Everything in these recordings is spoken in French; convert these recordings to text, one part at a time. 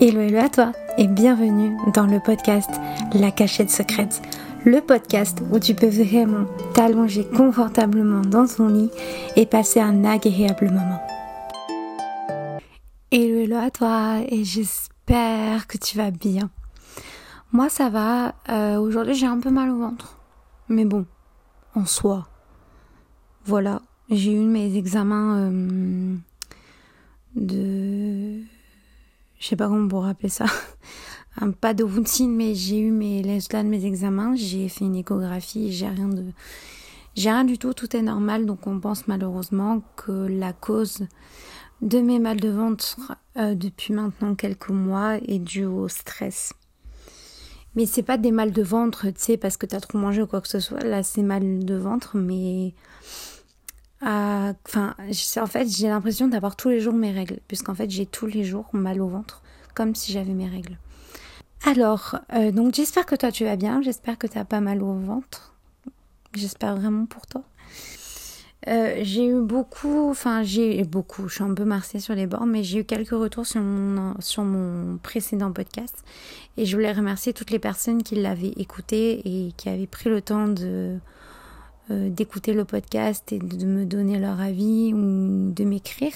Hello, hello à toi et bienvenue dans le podcast La cachette secrète. Le podcast où tu peux vraiment t'allonger confortablement dans ton lit et passer un agréable moment. Hello, hello à toi et j'espère que tu vas bien. Moi ça va, euh, aujourd'hui j'ai un peu mal au ventre. Mais bon, en soi, voilà, j'ai eu mes examens euh, de je sais pas comment on pourrait appeler ça, pas de routine, mais j'ai eu mes résultats de mes examens, j'ai fait une échographie, j'ai rien de, j'ai rien du tout, tout est normal, donc on pense malheureusement que la cause de mes mal de ventre euh, depuis maintenant quelques mois est due au stress. Mais c'est pas des mal de ventre, tu sais, parce que t'as trop mangé ou quoi que ce soit. Là, c'est mal de ventre, mais En fait, j'ai l'impression d'avoir tous les jours mes règles, puisqu'en fait, j'ai tous les jours mal au ventre, comme si j'avais mes règles. Alors, euh, donc j'espère que toi tu vas bien, j'espère que tu as pas mal au ventre. J'espère vraiment pour toi. Euh, j'ai eu beaucoup, enfin j'ai eu beaucoup, je suis un peu marcée sur les bords, mais j'ai eu quelques retours sur mon, sur mon précédent podcast et je voulais remercier toutes les personnes qui l'avaient écouté et qui avaient pris le temps de, euh, d'écouter le podcast et de me donner leur avis ou de m'écrire.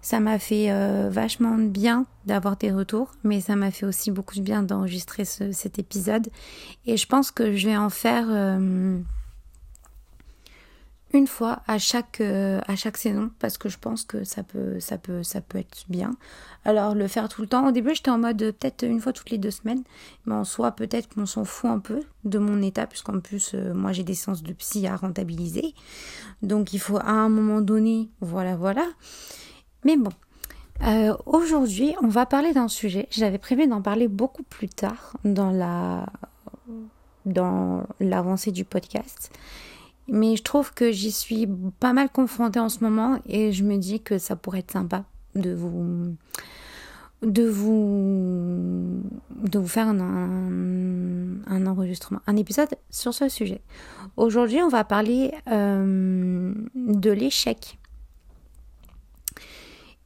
Ça m'a fait euh, vachement bien d'avoir des retours, mais ça m'a fait aussi beaucoup de bien d'enregistrer cet épisode. Et je pense que je vais en faire euh, une fois à chaque euh, à chaque saison parce que je pense que ça peut ça peut ça peut être bien. Alors le faire tout le temps. Au début j'étais en mode euh, peut-être une fois toutes les deux semaines, mais en soi peut-être qu'on s'en fout un peu de mon état puisqu'en plus euh, moi j'ai des séances de psy à rentabiliser. Donc il faut à un moment donné voilà voilà. Mais bon. Aujourd'hui, on va parler d'un sujet. J'avais prévu d'en parler beaucoup plus tard dans la dans l'avancée du podcast. Mais je trouve que j'y suis pas mal confrontée en ce moment et je me dis que ça pourrait être sympa de vous de vous de vous faire un, enregistrement, un épisode sur ce sujet. Aujourd'hui, on va parler euh, de l'échec.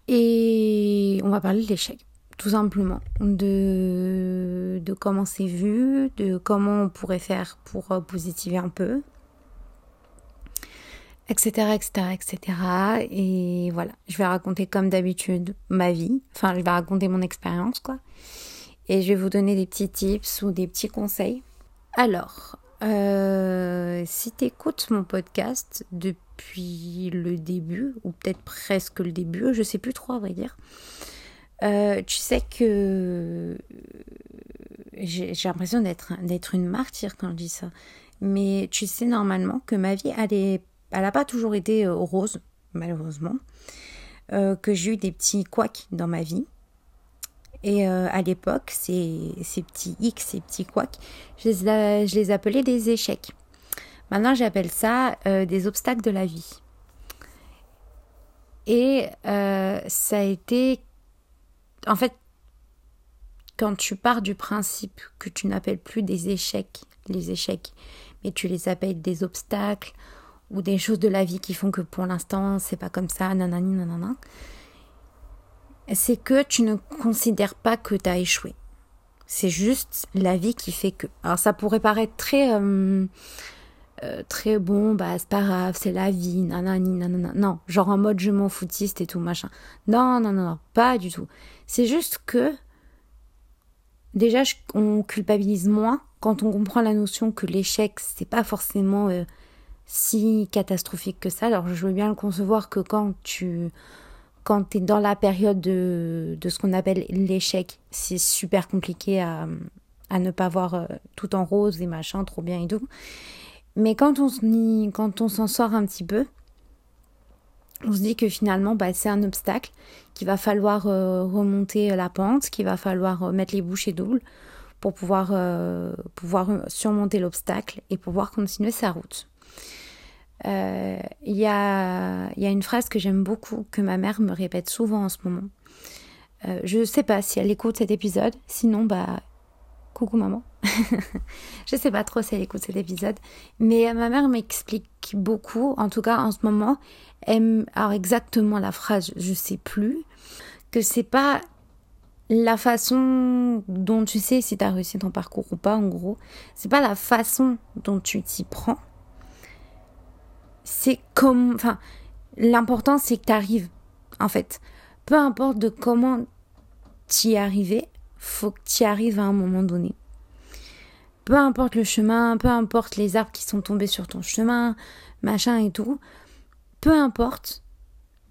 Et on va parler de l'échec, tout simplement, de, de comment c'est vu, de comment on pourrait faire pour positiver un peu, etc., etc., etc. Et voilà, je vais raconter comme d'habitude ma vie, enfin, je vais raconter mon expérience, quoi. Et je vais vous donner des petits tips ou des petits conseils. Alors, euh, si tu écoutes mon podcast depuis le début, ou peut-être presque le début, je sais plus trop à vrai dire, euh, tu sais que j'ai l'impression d'être d'être une martyre quand je dis ça. Mais tu sais normalement que ma vie, elle est elle n'a pas toujours été euh, rose, malheureusement, euh, que j'ai eu des petits couacs dans ma vie. Et euh, à l'époque, ces, ces, petits X, ces petits couacs, je les, je les appelais des échecs. Maintenant, j'appelle ça des obstacles de la vie. Et ça a été... En fait, quand tu pars du principe que tu n'appelles plus des échecs les échecs, mais tu les appelles des obstacles ou des choses de la vie qui font que pour l'instant c'est pas comme ça, nanani nanana, c'est que tu ne considères pas que tu as échoué. C'est juste la vie qui fait que. Alors ça pourrait paraître très euh, euh, très bon, bah c'est pas grave, c'est la vie, nanani nanana. Non, genre en mode je m'en foutiste et tout machin. Non non non pas du tout. C'est juste que déjà on culpabilise moins quand on comprend la notion que l'échec c'est pas forcément euh, si catastrophique que ça. Alors je veux bien le concevoir que quand tu quand es dans la période de, de ce qu'on appelle l'échec, c'est super compliqué à, à, ne pas voir euh, tout en rose et machin, trop bien et tout. Mais quand on, s'en sort un petit peu, on se dit que finalement, bah, c'est un obstacle, qu'il va falloir euh, remonter la pente, qu'il va falloir euh, mettre les bouchées doubles pour pouvoir, pouvoir surmonter l'obstacle et pouvoir continuer sa route. Il euh, y, a, y, a, une phrase que j'aime beaucoup, que ma mère me répète souvent en ce moment. Euh, je ne sais pas si elle écoute cet épisode, sinon, bah, coucou maman. je sais pas trop si elle écoute cet épisode, mais ma mère m'explique beaucoup, en tout cas en ce moment, elle, alors exactement la phrase, je sais plus, que c'est pas la façon dont tu sais si tu as réussi ton parcours ou pas, en gros, c'est pas la façon dont tu t'y prends. C'est comme. Enfin, l'important, c'est que tu arrives, en fait. Peu importe de comment tu y es arrivé, faut que tu y arrives à un moment donné. Peu importe le chemin, peu importe les arbres qui sont tombés sur ton chemin, machin et tout, peu importe,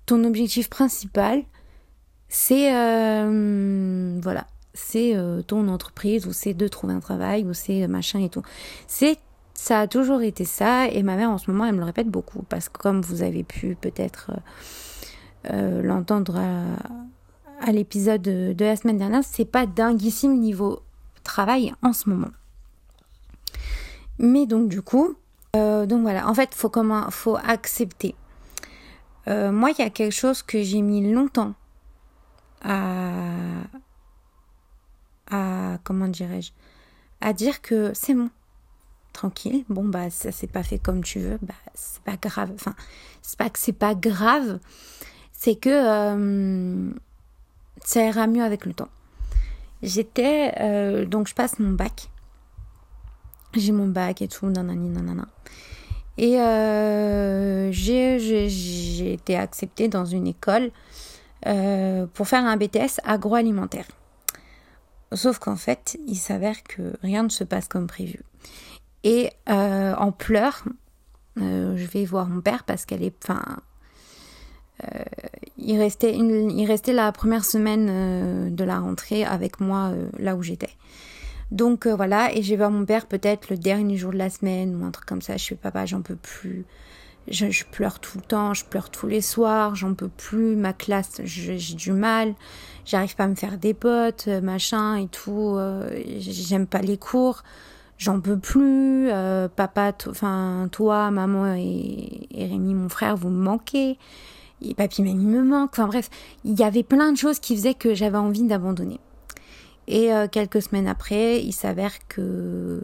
ton objectif principal, c'est euh, voilà, c'est euh, ton entreprise ou c'est de trouver un travail ou c'est euh, machin et tout. C'est ça a toujours été ça et ma mère en ce moment elle me le répète beaucoup parce que comme vous avez pu peut-être l'entendre à, l'épisode de, la semaine dernière, c'est pas dinguissime niveau travail en ce moment. Mais donc du coup, donc voilà, en fait faut comment, faut accepter. moi il y a quelque chose que j'ai mis longtemps à, à comment dirais-je, à dire que c'est bon, tranquille, bon bah ça s'est pas fait comme tu veux, bah c'est pas grave, enfin c'est pas que c'est pas grave, c'est que euh, ça ira mieux avec le temps. J'étais, euh, donc je passe mon bac, j'ai mon bac et tout, nanani nanana. Et euh, j'ai été acceptée dans une école pour faire un BTS agroalimentaire. Sauf qu'en fait, il s'avère que rien ne se passe comme prévu. Et euh, en pleurs, euh, je vais voir mon père parce qu'elle est. Enfin. il, restait il restait la première semaine de la rentrée avec moi là où j'étais. Donc voilà, et je vais voir mon père peut-être le dernier jour de la semaine ou un truc comme ça. Je fais papa, j'en peux plus je, pleure tout le temps, je pleure tous les soirs, j'en peux plus, ma classe, j'ai du mal, j'arrive pas à me faire des potes, euh, machin et tout, euh, j'aime pas les cours, j'en peux plus, euh, papa, enfin toi, maman et, Rémi, mon frère, vous me manquez, et papy, mamie me manque, enfin bref, il y avait plein de choses qui faisaient que j'avais envie d'abandonner. Et quelques semaines après, il s'avère que,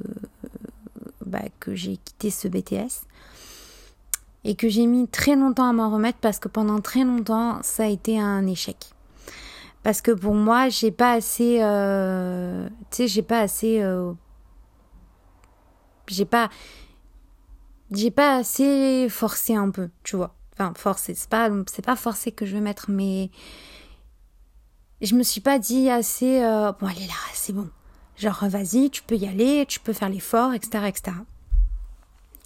bah, que j'ai quitté ce BTS et que j'ai mis très longtemps à m'en remettre parce que pendant très longtemps ça a été un échec. Parce que pour moi, j'ai pas assez. Euh, tu sais, j'ai pas assez. Euh, j'ai pas. J'ai pas assez forcé un peu, tu vois. Enfin, forcé, c'est pas, c'est pas forcé que je vais mettre, mais. Je me suis pas dit assez. Euh, bon, allez là, c'est bon. Genre, vas-y, tu peux y aller, tu peux faire l'effort, etc., etc.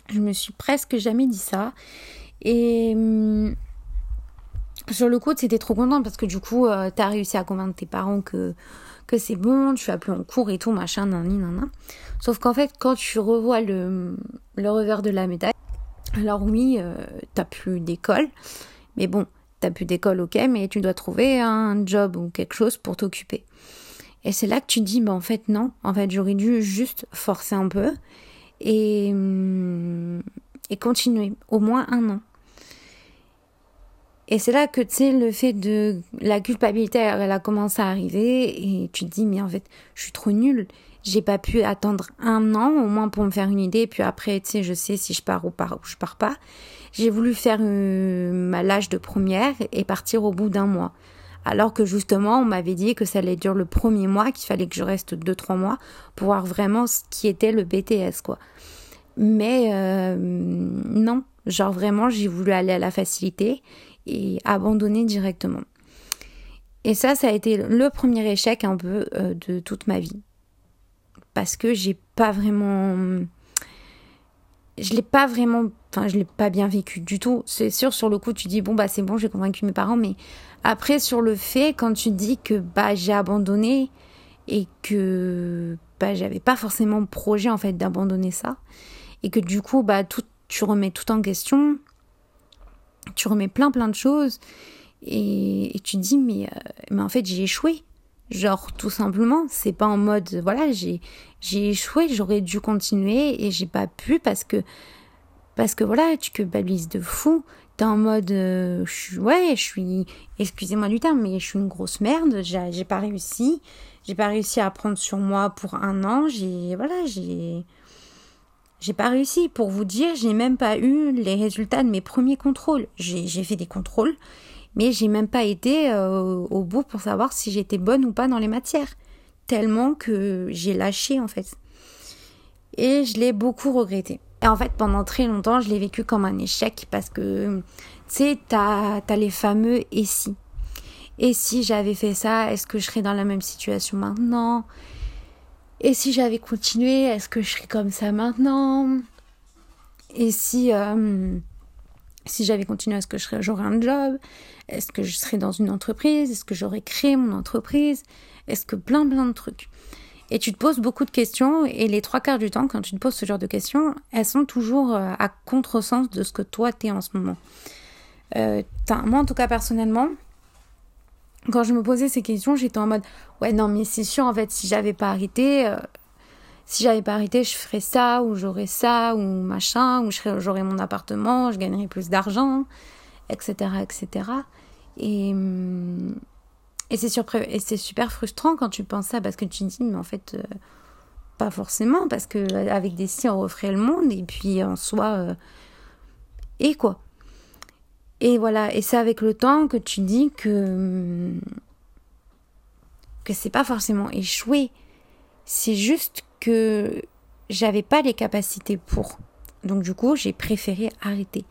Je me suis presque jamais dit ça. Et hum, sur le coup, c'était trop contente parce que du coup, euh, t'as réussi à convaincre tes parents que, que c'est bon, tu vas plus en cours et tout, machin, nan, nan, Sauf qu'en fait, quand tu revois le, le revers de la médaille, alors oui, euh, t'as plus d'école, mais bon, t'as plus d'école, ok, mais tu dois trouver un job ou quelque chose pour t'occuper. Et c'est là que tu dis, bah en fait non, en fait j'aurais dû juste forcer un peu et, hum, et continuer au moins un an. Et c'est là que, tu sais, le fait de la culpabilité, elle a commencé à arriver et tu te dis, mais en fait, je suis trop nulle. J'ai pas pu attendre un an au moins pour me faire une idée. Puis après, tu sais, je sais si je pars ou, pas, je pars pas. J'ai voulu faire euh, ma l'âge de première et partir au bout d'un mois. Alors que justement, on m'avait dit que ça allait durer le premier mois, qu'il fallait que je reste deux, trois mois pour voir vraiment ce qui était le BTS, quoi. Mais euh, non, genre vraiment, j'ai voulu aller à la facilité et abandonner directement. Et ça, ça a été le premier échec un peu euh, de toute ma vie. Parce que j'ai pas vraiment. Je l'ai pas vraiment. Enfin, je l'ai pas bien vécu du tout. C'est sûr, sur le coup, tu dis, bon, bah, c'est bon, j'ai convaincu mes parents. Mais après, sur le fait, quand tu dis que, bah, j'ai abandonné et que, bah, j'avais pas forcément projet, en fait, d'abandonner ça. Et que du coup, bah, tout, tu remets tout en question tu remets plein plein de choses et, tu te dis mais, euh, mais en fait j'ai échoué. Genre tout simplement, c'est pas en mode voilà, j'ai j'ai échoué, j'aurais dû continuer et j'ai pas pu parce que parce que voilà, tu culpabilises de fou. T'es en mode euh, je ouais, je suis excusez-moi du terme mais je suis une grosse merde, j'ai pas réussi. J'ai pas réussi à prendre sur moi pour un an, j'ai voilà, j'ai j'ai pas réussi. Pour vous dire, j'ai même pas eu les résultats de mes premiers contrôles. J'ai fait des contrôles Mais j'ai même pas été euh, au bout pour savoir si j'étais bonne ou pas dans les matières. Tellement que j'ai lâché en fait. Et je l'ai beaucoup regretté. Et en fait, pendant très longtemps, je l'ai vécu comme un échec parce que, tu sais, t'as as les fameux et si. Et si j'avais fait ça, est-ce que je serais dans la même situation maintenant? Et si j'avais continué, est-ce que je serais comme ça maintenant? Et si, euh, si j'avais continué, est-ce que j'aurais un job? Est-ce que je serais dans une entreprise? Est-ce que j'aurais créé mon entreprise? Est-ce que plein plein de trucs? Et tu te poses beaucoup de questions et les trois quarts du temps, quand tu te poses ce genre de questions, elles sont toujours euh, à contresens de ce que toi t'es en ce moment. Euh, moi, en tout cas, personnellement, quand je me posais ces questions, j'étais en mode ouais non mais c'est sûr en fait si j'avais pas arrêté, euh, si j'avais pas arrêté, je ferais ça ou j'aurais ça ou machin ou j'aurais mon appartement, je gagnerais plus d'argent, etc etc. Et hum, et c'est et c'est super frustrant quand tu penses ça parce que tu te dis mais en fait euh, pas forcément parce que avec des si on referait le monde et puis en soi euh, et quoi. Et voilà, et c'est avec le temps que tu dis que que c'est pas forcément échoué, c'est juste que j'avais pas les capacités pour. Donc du coup, j'ai préféré arrêter.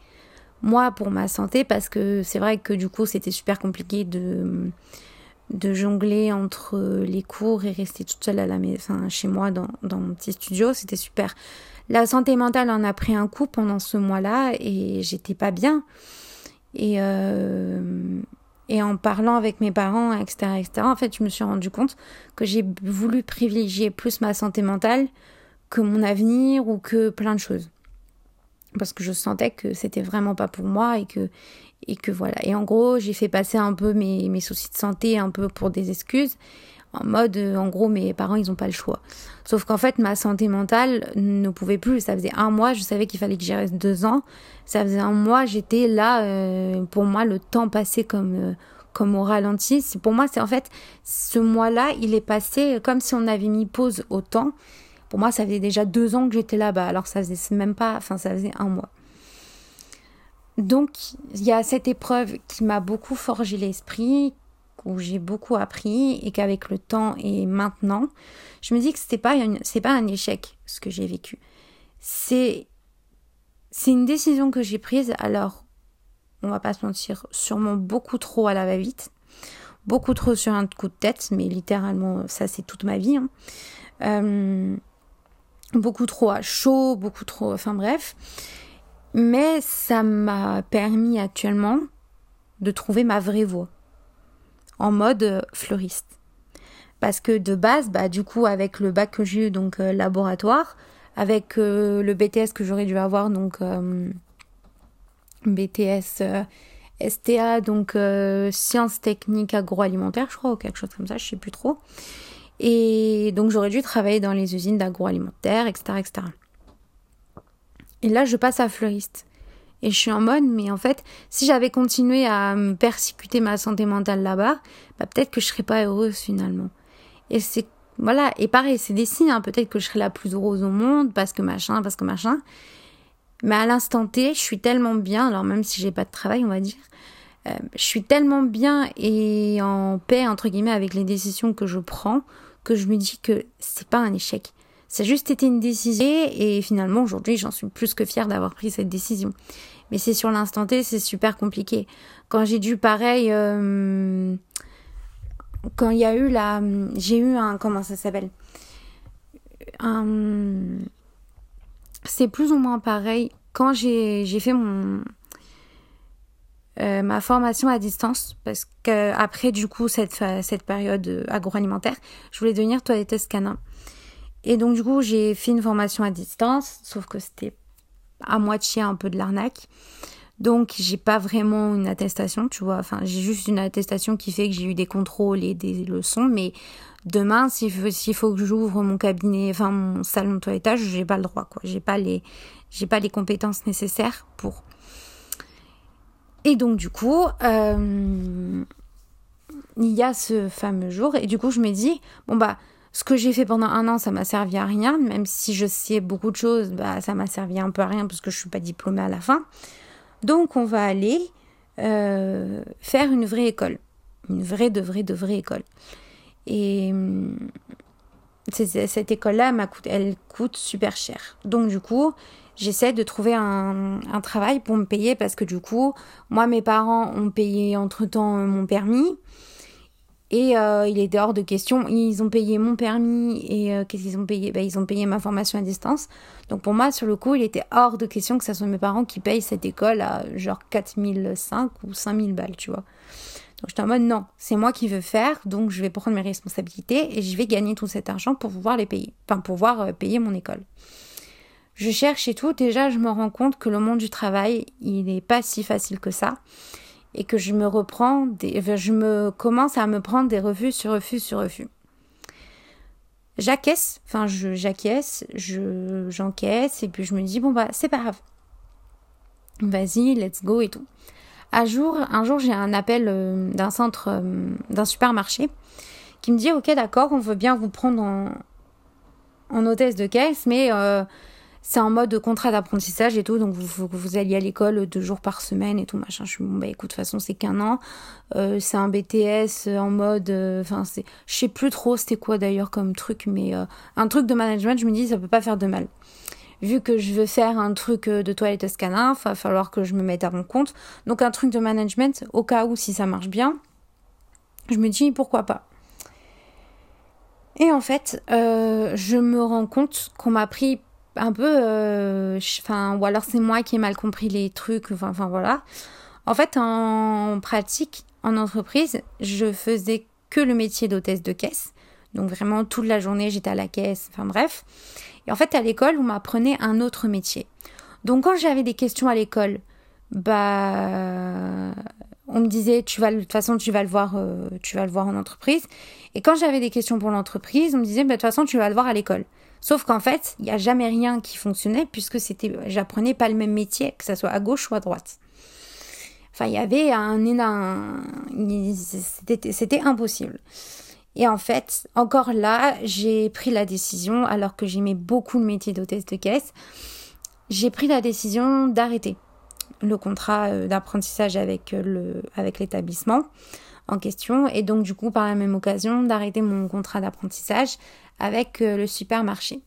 Moi pour ma santé parce que c'est vrai que du coup, c'était super compliqué de de jongler entre les cours et rester toute seule à la maison, chez moi dans, dans mon petit studio, c'était super. La santé mentale en a pris un coup pendant ce mois-là et j'étais pas bien. Et, euh, et en parlant avec mes parents, etc., etc., en fait, je me suis rendu compte que j'ai voulu privilégier plus ma santé mentale que mon avenir ou que plein de choses. Parce que je sentais que c'était vraiment pas pour moi et que, et que voilà. Et en gros, j'ai fait passer un peu mes, mes soucis de santé un peu pour des excuses, en mode, euh, en gros, mes parents, ils n'ont pas le choix. Sauf qu'en fait, ma santé mentale ne pouvait plus. Ça faisait un mois, je savais qu'il fallait que j'y reste deux ans. Ça faisait un mois, j'étais là. Euh, pour moi, le temps passait comme euh, comme au ralenti. Pour moi, c'est en fait ce mois-là, il est passé comme si on avait mis pause au temps. Pour moi, ça faisait déjà deux ans que j'étais là-bas. Alors ça faisait même pas, enfin ça faisait un mois. Donc, il y a cette épreuve qui m'a beaucoup forgé l'esprit, où j'ai beaucoup appris et qu'avec le temps et maintenant, je me dis que c'était pas pas un échec ce que j'ai vécu. C'est une décision que j'ai prise alors on va pas se mentir, sûrement beaucoup trop à la va-vite, beaucoup trop sur un coup de tête, mais littéralement ça c'est toute ma vie. Hein. Euh, beaucoup trop à chaud, beaucoup trop, enfin bref. Mais ça m'a permis actuellement de trouver ma vraie voie en mode euh, fleuriste. Parce que de base, bah, du coup, avec le bac que j'ai eu, donc euh, laboratoire, avec euh, le BTS que j'aurais dû avoir, donc BTS STA, donc sciences techniques agroalimentaires, je crois, ou quelque chose comme ça, je sais plus trop. Et donc j'aurais dû travailler dans les usines d'agroalimentaire, etc., etc. Et là, je passe à fleuriste. Et je suis en mode, mais en fait, si j'avais continué à me persécuter ma santé mentale là-bas, bah, peut-être que je serais pas heureuse finalement. Et c'est, voilà, et pareil, c'est des signes, hein. peut-être que je serais la plus heureuse au monde, parce que machin, parce que machin. Mais à l'instant T, je suis tellement bien, alors même si j'ai pas de travail, on va dire, euh, je suis tellement bien et en paix, entre guillemets, avec les décisions que je prends, que je me dis que c'est pas un échec. Ça a juste été une décision et finalement aujourd'hui j'en suis plus que fière d'avoir pris cette décision. Mais c'est sur l'instant T, c'est super compliqué. Quand j'ai dû pareil, euh, quand il y a eu la, j'ai eu un, comment ça s'appelle, c'est plus ou moins pareil. Quand j'ai, j'ai fait mon, euh, ma formation à distance parce que après du coup cette cette période agroalimentaire, je voulais devenir toiletteuse canin. Et donc du coup, j'ai fait une formation à distance, sauf que c'était à moitié un peu de l'arnaque. Donc j'ai pas vraiment une attestation, tu vois. Enfin, j'ai juste une attestation qui fait que j'ai eu des contrôles et des leçons, mais demain, s'il faut, faut que j'ouvre mon cabinet, enfin mon salon de toilettage, j'ai pas le droit, quoi. J'ai pas les, j'ai pas les compétences nécessaires pour. Et donc du coup, euh, il y a ce fameux jour, et du coup je me dis, bon bah ce que j'ai fait pendant un an, ça m'a servi à rien, même si je sais beaucoup de choses, bah, ça m'a servi un peu à rien parce que je suis pas diplômée à la fin. Donc on va aller euh, faire une vraie école. Une vraie, de vraie, de vraie école. Et hum, cette école-là, elle coûte super cher. Donc du coup, j'essaie de trouver un, un, travail pour me payer parce que du coup, moi, mes parents ont payé entre-temps mon permis. Et euh, il était hors de question. Ils ont payé mon permis et euh, qu'est-ce qu'ils ont payé? Ben, Ils ont payé ma formation à distance. Donc pour moi, sur le coup, il était hors de question que ce soit mes parents qui payent cette école à genre 4005 ou 5000 balles, tu vois. Donc j'étais en mode non, c'est moi qui veux faire, donc je vais prendre mes responsabilités et je vais gagner tout cet argent pour pouvoir les payer. Enfin, pouvoir euh, payer mon école. Je cherche et tout. Déjà, je me rends compte que le monde du travail, il n'est pas si facile que ça et que je me reprends, je me commence à me prendre des refus sur refus sur refus. J'acquiesce, enfin je j'acquiesce, je j'encaisse et puis je me dis bon bah c'est pas grave. Vas-y, let's go et tout. Un jour, un jour j'ai un appel euh, d'un centre, euh, d'un supermarché qui me dit ok d'accord, on veut bien vous prendre en, en hôtesse de caisse, mais euh, c'est en mode contrat d'apprentissage et tout, donc vous, vous alliez à l'école deux jours par semaine et tout, machin. Je suis bon, bah écoute, de toute façon, c'est qu'un an. Euh, c'est un BTS en mode. Euh, enfin, c'est. Je sais plus trop c'était quoi d'ailleurs comme truc, mais euh, un truc de management, je me dis, ça peut pas faire de mal. Vu que je veux faire un truc de toilette scanner, il va falloir que je me mette à mon compte. Donc, un truc de management, au cas où, si ça marche bien, je me dis, pourquoi pas. Et en fait, je me rends compte qu'on m'a pris un peu, euh, enfin, ou alors c'est moi qui ai mal compris les trucs, enfin, voilà. En fait, en pratique, en entreprise, je faisais que le métier d'hôtesse de caisse. Donc vraiment toute la journée, j'étais à la caisse, enfin bref. Et en fait, à l'école, on m'apprenait un autre métier. Donc quand j'avais des questions à l'école, bah on me disait tu vas de toute façon tu vas le voir euh, tu vas le voir en entreprise et quand j'avais des questions pour l'entreprise on me disait bah, de toute façon tu vas le voir à l'école Sauf qu'en fait, il n'y a jamais rien qui fonctionnait puisque j'apprenais pas le même métier, que ce soit à gauche ou à droite. Enfin, il y avait un énorme, c'était, impossible. Et en fait, encore là, j'ai pris la décision, alors que j'aimais beaucoup le métier d'hôtesse de caisse, j'ai pris la décision d'arrêter le contrat euh, d'apprentissage avec euh, l'établissement question et donc du coup par la même occasion d'arrêter mon contrat d'apprentissage avec euh, le supermarché.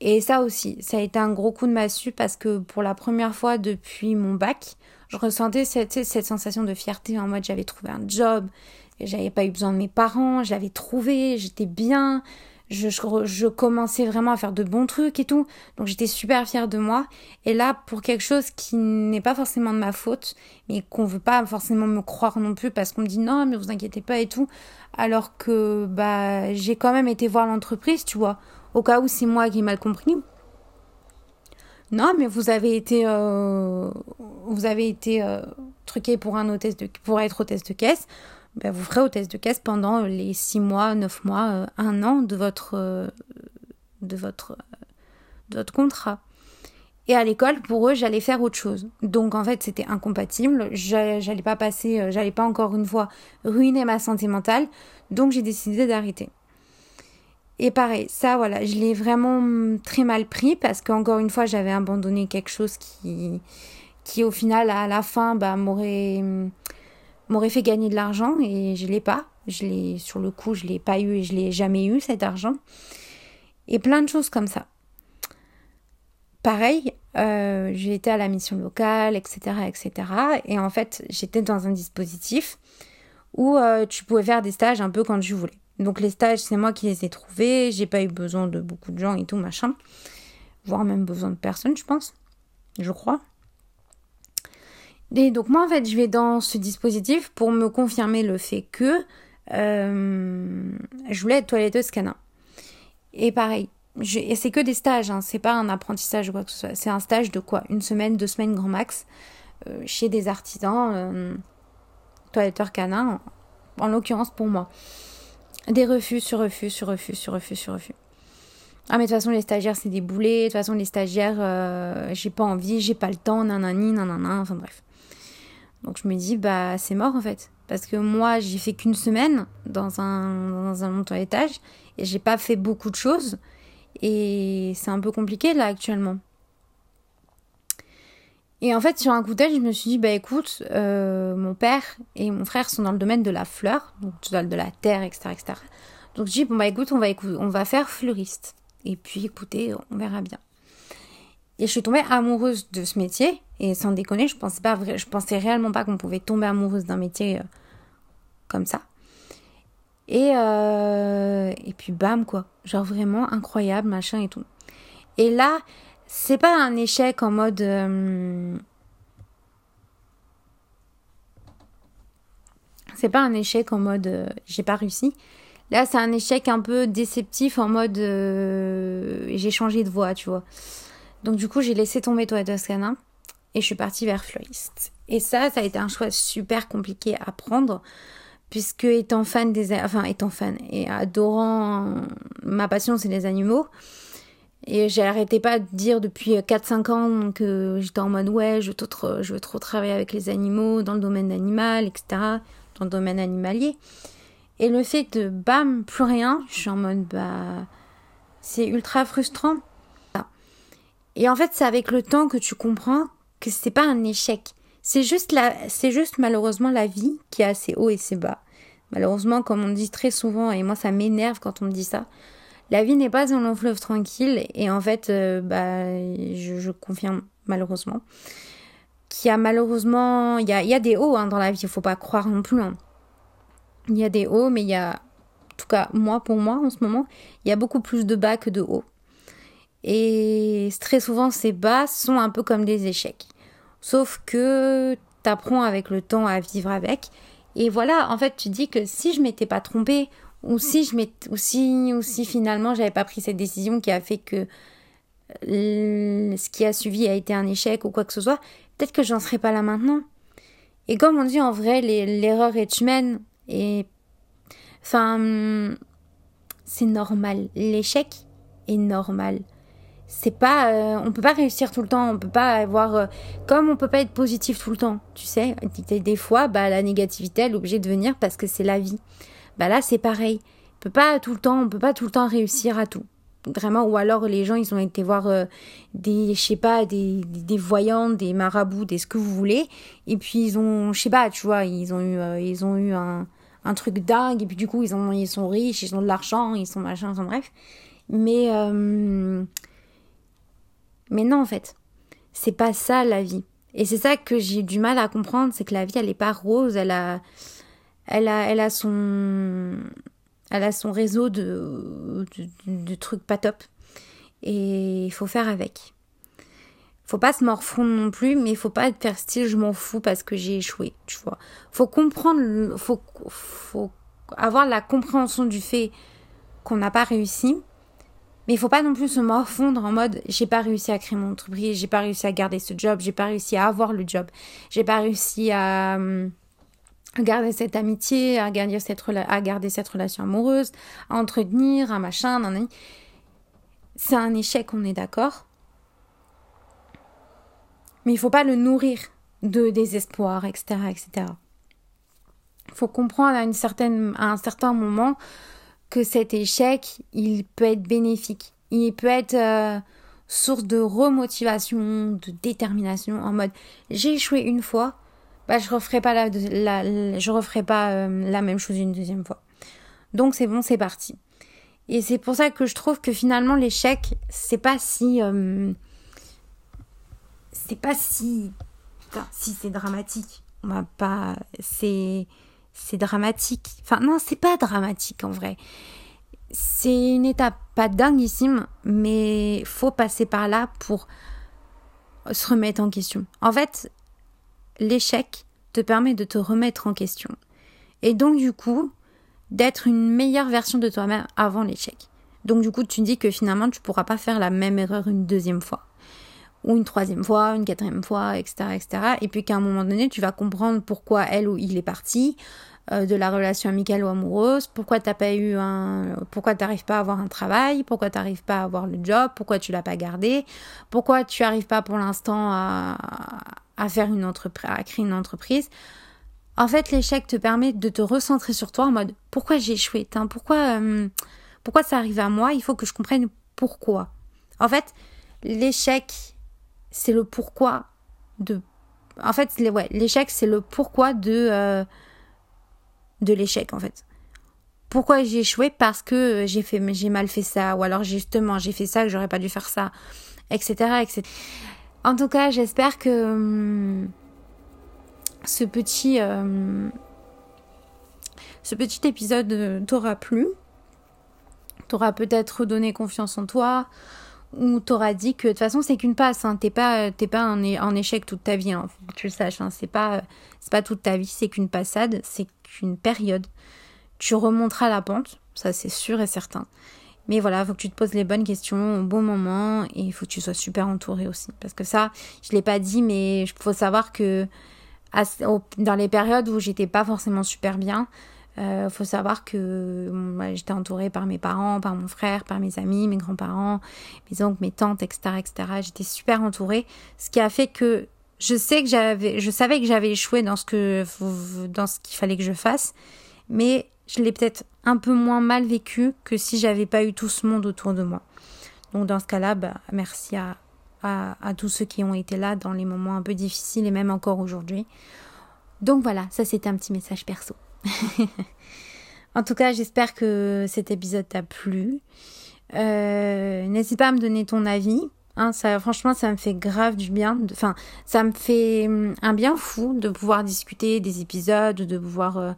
Et ça aussi, ça a été un gros coup de massue parce que pour la première fois depuis mon bac, je ressentais cette, cette sensation de fierté en mode j'avais trouvé un job, j'avais pas eu besoin de mes parents, j'avais trouvé, j'étais bien, je, commençais vraiment à faire de bons trucs et tout. Donc j'étais super fière de moi. Et là, pour quelque chose qui n'est pas forcément de ma faute, mais qu'on veut pas forcément me croire non plus parce qu'on me dit non, mais vous inquiétez pas et tout. Alors que bah j'ai quand même été voir l'entreprise, tu vois, au cas où c'est moi qui ai mal compris. Non, mais vous avez été, euh, vous avez été euh, truqué pour un hôtesse de, pour être hôtesse de caisse. Ben, vous ferez hôtesse de caisse pendant les 6 mois, 9 mois, 1 euh, an de votre, euh, de votre, de votre contrat. Et à l'école, pour eux, j'allais faire autre chose. Donc en fait, c'était incompatible. J'allais pas passer, euh, j'allais pas encore une fois ruiner ma santé mentale. Donc j'ai décidé d'arrêter. Et pareil, ça voilà, je l'ai vraiment très mal pris parce qu'encore une fois, j'avais abandonné quelque chose qui, qui au final, à la fin, bah, m'aurait m'aurait fait gagner de l'argent et je l'ai pas. Je l'ai sur le coup, je l'ai pas eu et je l'ai jamais eu cet argent. Et plein de choses comme ça. Pareil, euh, j'ai été à la mission locale, etc., etc. Et en fait, j'étais dans un dispositif où euh, tu pouvais faire des stages un peu quand tu voulais. Donc les stages, c'est moi qui les ai trouvés. J'ai pas eu besoin de beaucoup de gens et tout machin, voire même besoin de personne, je pense, je crois. Et donc moi en fait je vais dans ce dispositif pour me confirmer le fait que euh, je voulais être toiletteuse canin. Et pareil, et c'est que des stages, hein, c'est pas un apprentissage ou quoi que ce soit. C'est un stage de quoi? Une semaine, deux semaines grand max, euh, chez des artisans, euh, toiletteurs canins, en, l'occurrence pour moi. Des refus sur refus sur refus sur refus sur refus. Ah mais de toute façon les stagiaires c'est des boulets, de toute façon les stagiaires j'ai pas envie, j'ai pas le temps, nanani, nanana, enfin bref. Donc je me dis, bah c'est mort en fait. Parce que moi, j'ai fait qu'une semaine dans un, dans un montant étage et j'ai pas fait beaucoup de choses. Et c'est un peu compliqué là actuellement. Et en fait, sur un coup tête, je me suis dit, bah écoute, euh, mon père et mon frère sont dans le domaine de la fleur, donc de la terre, etc., etc. Donc je dis, bon bah on va, écoute, on va faire fleuriste. Et puis écoutez, on verra bien. Et je suis tombée amoureuse de ce métier. Et sans déconner, je pensais pas je pensais réellement pas qu'on pouvait tomber amoureuse d'un métier euh, comme ça. Et, euh, et puis bam quoi. Genre vraiment incroyable, machin et tout. Et là, c'est pas un échec en mode. Euh, c'est pas un échec en mode j'ai pas réussi. Là, c'est un échec un peu déceptif en mode j'ai changé de voie, tu vois. Donc, du coup, j'ai laissé tomber Toi Toscana et je suis partie vers Fleuriste. Et ça, ça a été un choix super compliqué à prendre puisque étant fan des. Enfin, étant fan et adorant. Ma passion, c'est les animaux. Et j'arrêtais pas de dire depuis 4-5 ans que j'étais en mode ouais, je veux, trop, je veux trop travailler avec les animaux dans le domaine animal, etc. Dans le domaine animalier. Et le fait de bam, plus rien, je suis en mode bah. C'est ultra frustrant. Et en fait, c'est avec le temps que tu comprends que c'est pas un échec. C'est juste, la, c'est juste malheureusement la vie qui a ses hauts et ses bas. Malheureusement, comme on dit très souvent, et moi ça m'énerve quand on me dit ça, la vie n'est pas un long fleuve tranquille et en fait, euh, bah, je, confirme malheureusement qu'il y a malheureusement, il y a, des hauts hein, dans la vie, il faut pas croire non plus. Hein. Il y a des hauts, mais il y a, en tout cas moi pour moi en ce moment, il y a beaucoup plus de bas que de hauts. Et très souvent ces bas sont un peu comme des échecs. Sauf que tu apprends avec le temps à vivre avec. Et voilà, en fait, tu dis que si je m'étais pas trompée ou si je ou si, ou si finalement j'avais pas pris cette décision qui a fait que euh, ce qui a suivi a été un échec ou quoi que ce soit, peut-être que j'en serais pas là maintenant. Et comme on dit en vrai, l'erreur est humaine et enfin c'est normal. L'échec est normal. C'est pas, euh, on peut pas réussir tout le temps, on peut pas avoir, euh, comme on peut pas être positif tout le temps, tu sais. Des fois, bah la négativité elle est obligée de venir parce que c'est la vie. Bah là, c'est pareil. On peut pas tout le temps, on peut pas tout le temps réussir à tout. Vraiment, ou alors les gens, ils ont été voir euh, des, je sais pas, des, des, voyants, des marabouts, des ce que vous voulez. Et puis ils ont, je sais pas, tu vois, ils ont eu, ils ont eu un, un truc dingue. Et puis du coup, ils, ont, ils sont riches, ils ont de l'argent, ils sont machin, enfin bref. Mais, mais non, en fait, c'est pas ça la vie. Et c'est ça que j'ai du mal à comprendre, c'est que la vie, elle est pas rose, elle a, elle a, elle a son, elle a son réseau de, de, trucs pas top. Et il faut faire avec. Faut pas se morfondre non plus, mais faut pas faire style je m'en fous parce que j'ai échoué, tu vois. Faut comprendre, faut, faut avoir la compréhension du fait qu'on n'a pas réussi. Mais il faut pas non plus se morfondre en mode j'ai pas réussi à créer mon entreprise, j'ai pas réussi à garder ce job, j'ai pas réussi à avoir le job, j'ai pas réussi à, à garder cette amitié, à garder cette, à garder cette relation amoureuse, à entretenir, un machin, nan, C'est un échec, on est d'accord. Mais il faut pas le nourrir de désespoir, etc., etc. Il faut comprendre à, une certaine, à un certain moment que cet échec, il peut être bénéfique. Il peut être euh, source de remotivation, de détermination, en mode j'ai échoué une fois, bah, je referai pas la, je referai pas euh, la même chose une deuxième fois. Donc c'est bon, c'est parti. Et c'est pour ça que je trouve que finalement l'échec, c'est pas si, euh, c'est pas si, si c'est dramatique. On va pas, c'est, c'est dramatique. Enfin non, c'est pas dramatique en vrai. C'est une étape pas dinguissime, mais faut passer par là pour se remettre en question. En fait, l'échec te permet de te remettre en question. Et donc du coup, d'être une meilleure version de toi-même avant l'échec. Donc du coup, tu dis que finalement, tu pourras pas faire la même erreur une deuxième fois. Ou une troisième fois, une quatrième fois, etc. etc. Et puis qu'à un moment donné, tu vas comprendre pourquoi elle ou il est parti, euh, de la relation amicale ou amoureuse, pourquoi t'as pas eu un, pourquoi t'arrives pas à avoir un travail, pourquoi t'arrives pas à avoir le job, pourquoi tu l'as pas gardé, pourquoi tu arrives pas pour l'instant à, à faire une entreprise, à créer une entreprise. En fait, l'échec te permet de te recentrer sur toi en mode pourquoi j'ai échoué, pourquoi, euh, pourquoi ça arrive à moi, il faut que je comprenne pourquoi. En fait, l'échec, c'est le pourquoi de en fait, ouais, l'échec, c'est le pourquoi de, euh, de l'échec, en fait. Pourquoi j'ai échoué? Parce que j'ai fait, mal fait ça, ou alors justement, j'ai fait ça que j'aurais pas dû faire ça, etc., etc. En tout cas, j'espère que hum, ce petit, euh, ce petit épisode euh, t'aura plu, t'aura peut-être donné confiance en toi, ou t'auras dit que de toute façon c'est qu'une passe, hein. t'es pas t'es pas en, échec toute ta vie, hein. tu le saches, hein. c'est pas c'est pas toute ta vie, c'est qu'une passade, c'est qu'une période. Tu remonteras la pente, ça c'est sûr et certain. Mais voilà, faut que tu te poses les bonnes questions au bon moment et faut que tu sois super entouré aussi. Parce que ça, je l'ai pas dit, mais il faut savoir que dans les périodes où j'étais pas forcément super bien, il euh, faut savoir que j'étais entourée par mes parents, par mon frère, par mes amis, mes grands-parents, mes oncles, mes tantes, etc., etc. J'étais super entourée, ce qui a fait que je sais que j'avais, je savais que j'avais échoué dans ce que, dans ce qu'il fallait que je fasse, mais je l'ai peut-être un peu moins mal vécu que si j'avais pas eu tout ce monde autour de moi. Donc dans ce cas-là, bah, merci à, à, à tous ceux qui ont été là dans les moments un peu difficiles et même encore aujourd'hui. Donc voilà, ça c'était un petit message perso. en tout cas, j'espère que cet épisode t'a plu. Euh, n'hésite pas à me donner ton avis. Hein, ça, franchement, ça me fait grave du bien. Enfin, ça me fait hum, un bien fou de pouvoir discuter des épisodes, de pouvoir, euh,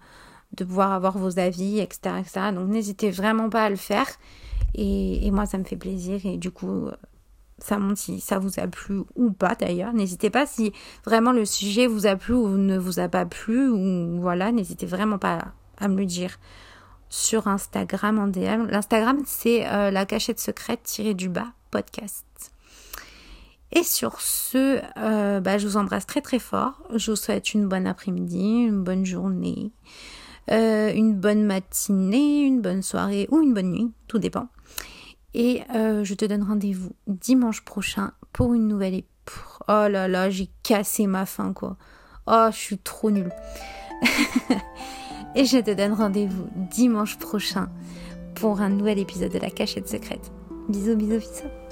de pouvoir avoir vos avis, etc., etc. Donc, n'hésitez vraiment pas à le faire. Et, et, moi, ça me fait plaisir. Et du coup, ça montre si ça vous a plu ou pas d'ailleurs. N'hésitez pas si vraiment le sujet vous a plu ou ne vous a pas plu ou voilà, n'hésitez vraiment pas à, me le dire sur Instagram en DM. L'Instagram c'est euh, la cachette secrète tirée du bas podcast. Et sur ce, euh, bah, je vous embrasse très très fort. Je vous souhaite une bonne après-midi, une bonne journée, euh, une bonne matinée, une bonne soirée ou une bonne nuit, tout dépend. Et euh, je te donne rendez-vous dimanche prochain pour une nouvelle épisode. Oh là là, j'ai cassé ma fin quoi. Oh, je suis trop nulle. Et je te donne rendez-vous dimanche prochain pour un nouvel épisode de la cachette secrète. Bisous, bisous, bisous.